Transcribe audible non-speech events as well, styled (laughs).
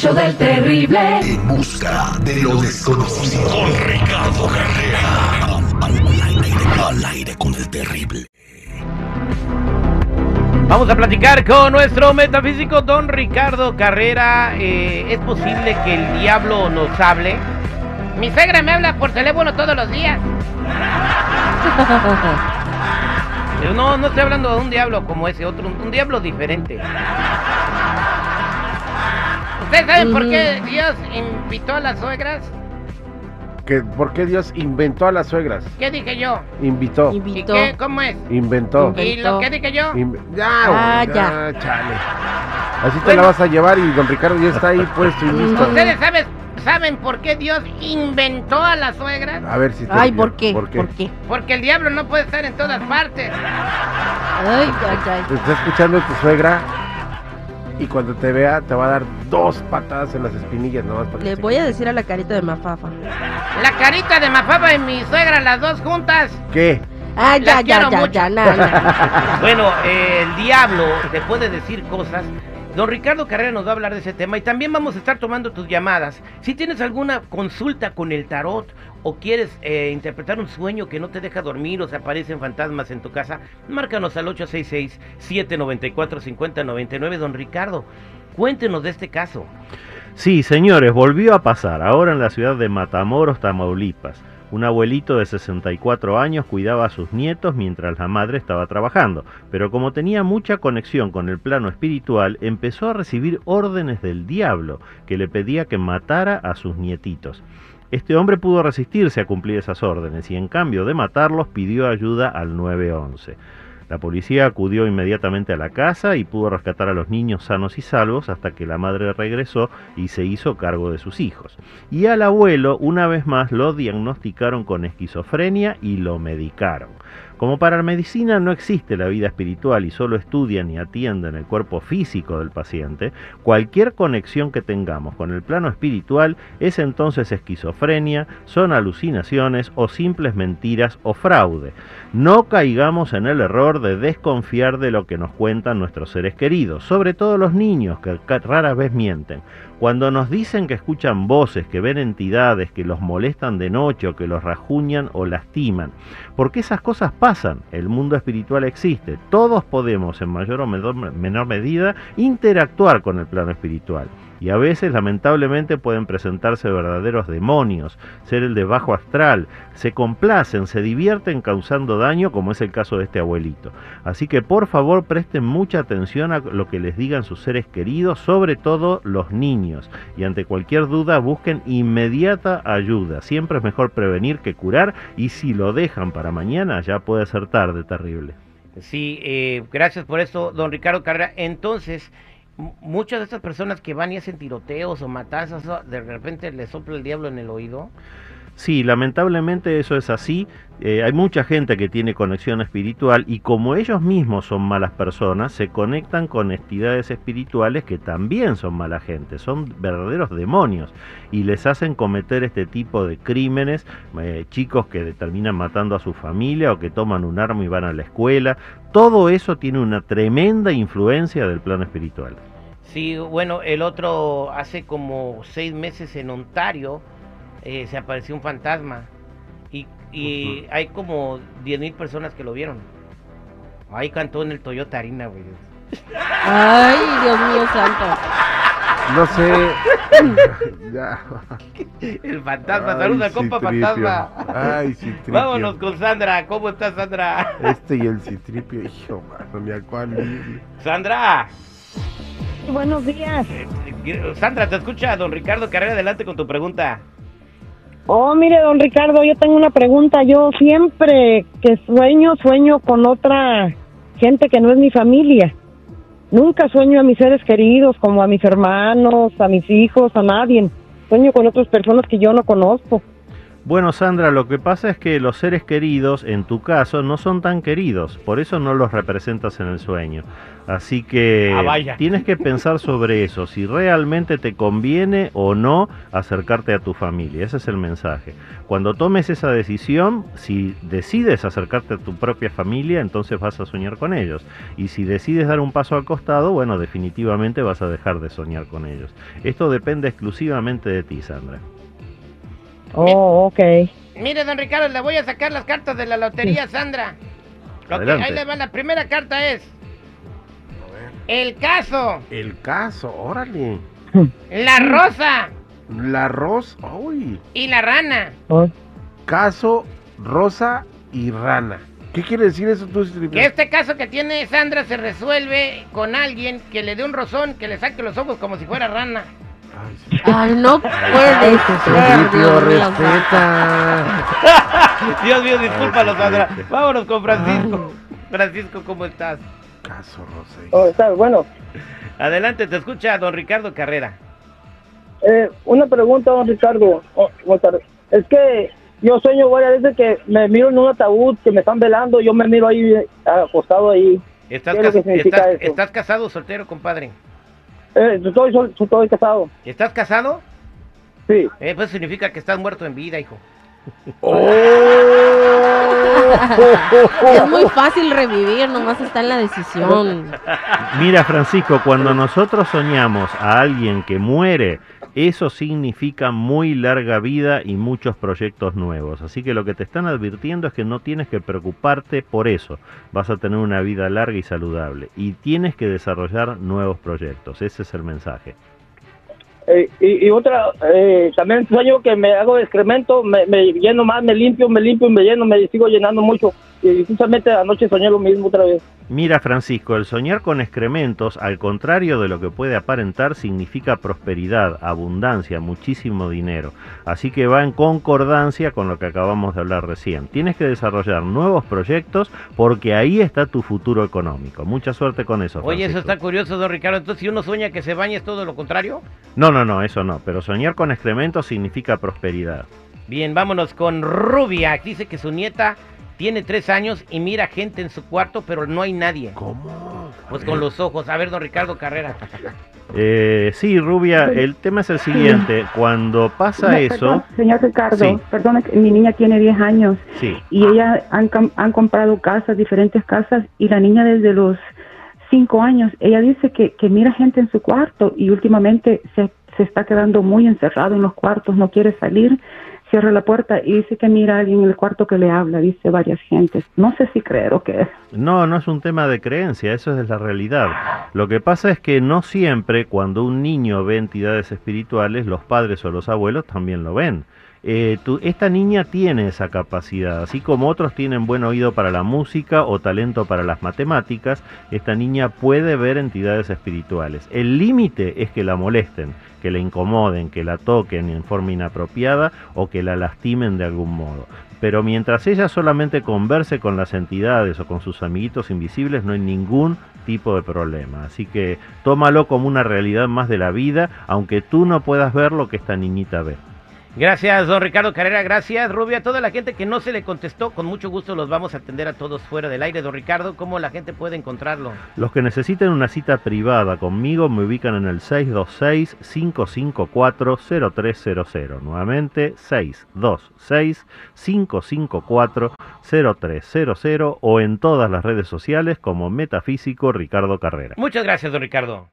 show del terrible. En busca de lo desconocido. Con Ricardo Carrera. Al, aire, al aire con el terrible. Vamos a platicar con nuestro metafísico don Ricardo Carrera. Eh, ¿Es posible que el diablo nos hable? Mi suegra me habla por teléfono todos los días. Pero no, no estoy hablando de un diablo como ese otro, un, un diablo diferente. ¿Ustedes saben por qué Dios invitó a las suegras? Que, ¿Por qué Dios inventó a las suegras? ¿Qué dije yo? Invitó. ¿Y Invitó. qué? ¿Cómo es? Inventó. ¿Y lo que dije yo? Inve- ya, Ah, güey, ya. chale. Así te la vas a llevar y don Ricardo ya está ahí puesto y listo. ¿Ustedes saben, saben por qué Dios inventó a las suegras? A ver si te Ay. ¿por qué? ¿Por qué? Porque el diablo no puede estar en todas partes. Ay, ay, ay. Te está escuchando tu suegra y cuando te vea te va a dar dos patadas en las espinillas nomás para que Le voy a decir a la carita de Mafafa. La carita de Mafaba y mi suegra, las dos juntas. ¿Qué? Ah, ya, ya, ya, mucho. ya, na, na. Bueno, eh, el diablo te puede decir cosas. Don Ricardo Carrera nos va a hablar de ese tema y también vamos a estar tomando tus llamadas. Si tienes alguna consulta con el tarot o quieres eh, interpretar un sueño que no te deja dormir o se aparecen fantasmas en tu casa, márcanos al 866-794-5099. Don Ricardo, cuéntenos de este caso. Sí, señores, volvió a pasar, ahora en la ciudad de Matamoros, Tamaulipas. Un abuelito de 64 años cuidaba a sus nietos mientras la madre estaba trabajando, pero como tenía mucha conexión con el plano espiritual, empezó a recibir órdenes del diablo que le pedía que matara a sus nietitos. Este hombre pudo resistirse a cumplir esas órdenes y en cambio de matarlos pidió ayuda al 911. La policía acudió inmediatamente a la casa y pudo rescatar a los niños sanos y salvos hasta que la madre regresó y se hizo cargo de sus hijos. Y al abuelo, una vez más, lo diagnosticaron con esquizofrenia y lo medicaron. Como para la medicina no existe la vida espiritual y solo estudian y atienden el cuerpo físico del paciente, cualquier conexión que tengamos con el plano espiritual es entonces esquizofrenia, son alucinaciones o simples mentiras o fraude. No caigamos en el error de desconfiar de lo que nos cuentan nuestros seres queridos, sobre todo los niños que rara vez mienten. Cuando nos dicen que escuchan voces, que ven entidades, que los molestan de noche o que los rajuñan o lastiman, porque esas cosas pasan, el mundo espiritual existe, todos podemos en mayor o menor menor medida interactuar con el plano espiritual. Y a veces lamentablemente pueden presentarse verdaderos demonios, seres de bajo astral, se complacen, se divierten causando daño como es el caso de este abuelito. Así que por favor presten mucha atención a lo que les digan sus seres queridos, sobre todo los niños. Y ante cualquier duda busquen inmediata ayuda. Siempre es mejor prevenir que curar y si lo dejan para mañana ya puede ser tarde terrible. Sí, eh, gracias por eso, don Ricardo Carrera. Entonces, muchas de estas personas que van y hacen tiroteos o matanzas, de repente les sopla el diablo en el oído. Sí, lamentablemente eso es así. Eh, hay mucha gente que tiene conexión espiritual y como ellos mismos son malas personas, se conectan con entidades espirituales que también son mala gente, son verdaderos demonios y les hacen cometer este tipo de crímenes, eh, chicos que terminan matando a su familia o que toman un arma y van a la escuela. Todo eso tiene una tremenda influencia del plano espiritual. Sí, bueno, el otro hace como seis meses en Ontario eh, se apareció un fantasma y, y hay como 10 mil personas que lo vieron. Ahí cantó en el Toyota Arena, güey. Ay, Dios mío santo. No sé. (laughs) ya. El fantasma, saluda al compa Citripio. fantasma. Ay, (laughs) Citripio. Vámonos con Sandra. ¿Cómo estás, Sandra? Este y el citripio, hijo, mano, ni a cuál ir. Sandra. Buenos días. Sandra, te escucha don Ricardo Carrera. Adelante con tu pregunta. Oh, mire, don Ricardo, yo tengo una pregunta. Yo siempre que sueño, sueño con otra gente que no es mi familia. Nunca sueño a mis seres queridos, como a mis hermanos, a mis hijos, a nadie. Sueño con otras personas que yo no conozco. Bueno, Sandra, lo que pasa es que los seres queridos, en tu caso, no son tan queridos, por eso no los representas en el sueño. Así que Ah, vaya. tienes que pensar sobre eso, si realmente te conviene o no acercarte a tu familia. Ese es el mensaje. Cuando tomes esa decisión, si decides acercarte a tu propia familia, entonces vas a soñar con ellos. Y si decides dar un paso al costado, bueno, definitivamente vas a dejar de soñar con ellos. Esto depende exclusivamente de ti, Sandra. Oh, ok. Mire, don Ricardo, le voy a sacar las cartas de la lotería, Sandra. Lo que- Adelante. ahí le va, la primera carta es... El caso, El caso, órale. (laughs) la rosa La rosa, uy. y la rana. Oh, Caso, rosa y rana. ¿Qué quiere decir eso tú? Que este caso que tiene Sandra se resuelve con alguien que le dé un rozón, que le saque los ojos como si fuera rana. Ay, sí. Ay, no puede ser, Dios mío. respeta. (laughs) Dios mío, discúlpalo, Sandra. Vámonos con Francisco. Francisco, ¿cómo estás? Caso, rosa. y- Oh, está bueno. Adelante, te escucha don Ricardo Carrera. Eh, una pregunta, don Ricardo. Oh, es que yo sueño varias veces que me miro en un ataúd, que me están velando, yo me miro ahí acostado ahí. ¿Estás, ¿Qué es lo cas- que significa estás- casado o soltero, compadre? Eh, estoy casado. ¿Estás casado? Sí. Eh, pues significa que estás muerto en vida, hijo. Es muy fácil revivir, nomás está en la decisión. Mira, Francisco, cuando nosotros soñamos a alguien que muere, eso significa muy larga vida y muchos proyectos nuevos. Así que lo que te están advirtiendo es que no tienes que preocuparte por eso. Vas a tener una vida larga y saludable. Y tienes que desarrollar nuevos proyectos. Ese es el mensaje. Eh, y, y otra, eh, también sueño que me hago excremento, me, me lleno más, me limpio, me limpio, me lleno, me sigo llenando mucho. Y justamente anoche soñé lo mismo otra vez. Mira, Francisco, el soñar con excrementos, al contrario de lo que puede aparentar, significa prosperidad, abundancia, muchísimo dinero. Así que va en concordancia con lo que acabamos de hablar recién. Tienes que desarrollar nuevos proyectos porque ahí está tu futuro económico. Mucha suerte con eso. Oye, eso está curioso, don Ricardo. Entonces, si uno sueña que se baña, ¿es todo lo contrario? No, no, no, eso no. Pero soñar con excrementos significa prosperidad. Bien, vámonos con Rubia. Dice que su nieta tiene tres años y mira gente en su cuarto, pero no hay nadie. ¿Cómo? Pues con los ojos. A ver, don Ricardo Carrera. (laughs) Eh, sí, Rubia, el tema es el siguiente. Cuando pasa eso... perdón, señor Ricardo, Sí. perdone, que mi niña tiene 10 años Sí. y ella han, cam- han comprado casas, diferentes casas, y la niña desde los 5 años, ella dice que, que mira gente en su cuarto y últimamente se, se está quedando muy encerrado en los cuartos, no quiere salir, cierra la puerta y dice que mira a alguien en el cuarto que le habla, dice varias gentes. No sé si creer o qué es. No, no es un tema de creencia, eso es la realidad. Lo que pasa es que no siempre cuando un niño ve entidades espirituales, los padres o los abuelos también lo ven. Eh, esta niña tiene esa capacidad, así como otros tienen buen oído para la música o talento para las matemáticas, esta niña puede ver entidades espirituales. El límite es que la molesten, que la incomoden, que la toquen en forma inapropiada o que la lastimen de algún modo. Pero mientras ella solamente converse con las entidades o con sus amiguitos invisibles, no hay ningún tipo de problema. Así que tómalo como una realidad más de la vida, aunque tú no puedas ver lo que esta niñita ve. Gracias, don Ricardo Carrera. Gracias, Rubia. Toda la gente que no se le contestó, con mucho gusto los vamos a atender a todos fuera del aire. Don Ricardo, ¿cómo la gente puede encontrarlo? Los que necesiten una cita privada conmigo me ubican en el 626-554-0300. Nuevamente, 626-554-0300 o en todas las redes sociales como Metafísico Ricardo Carrera. Muchas gracias, don Ricardo.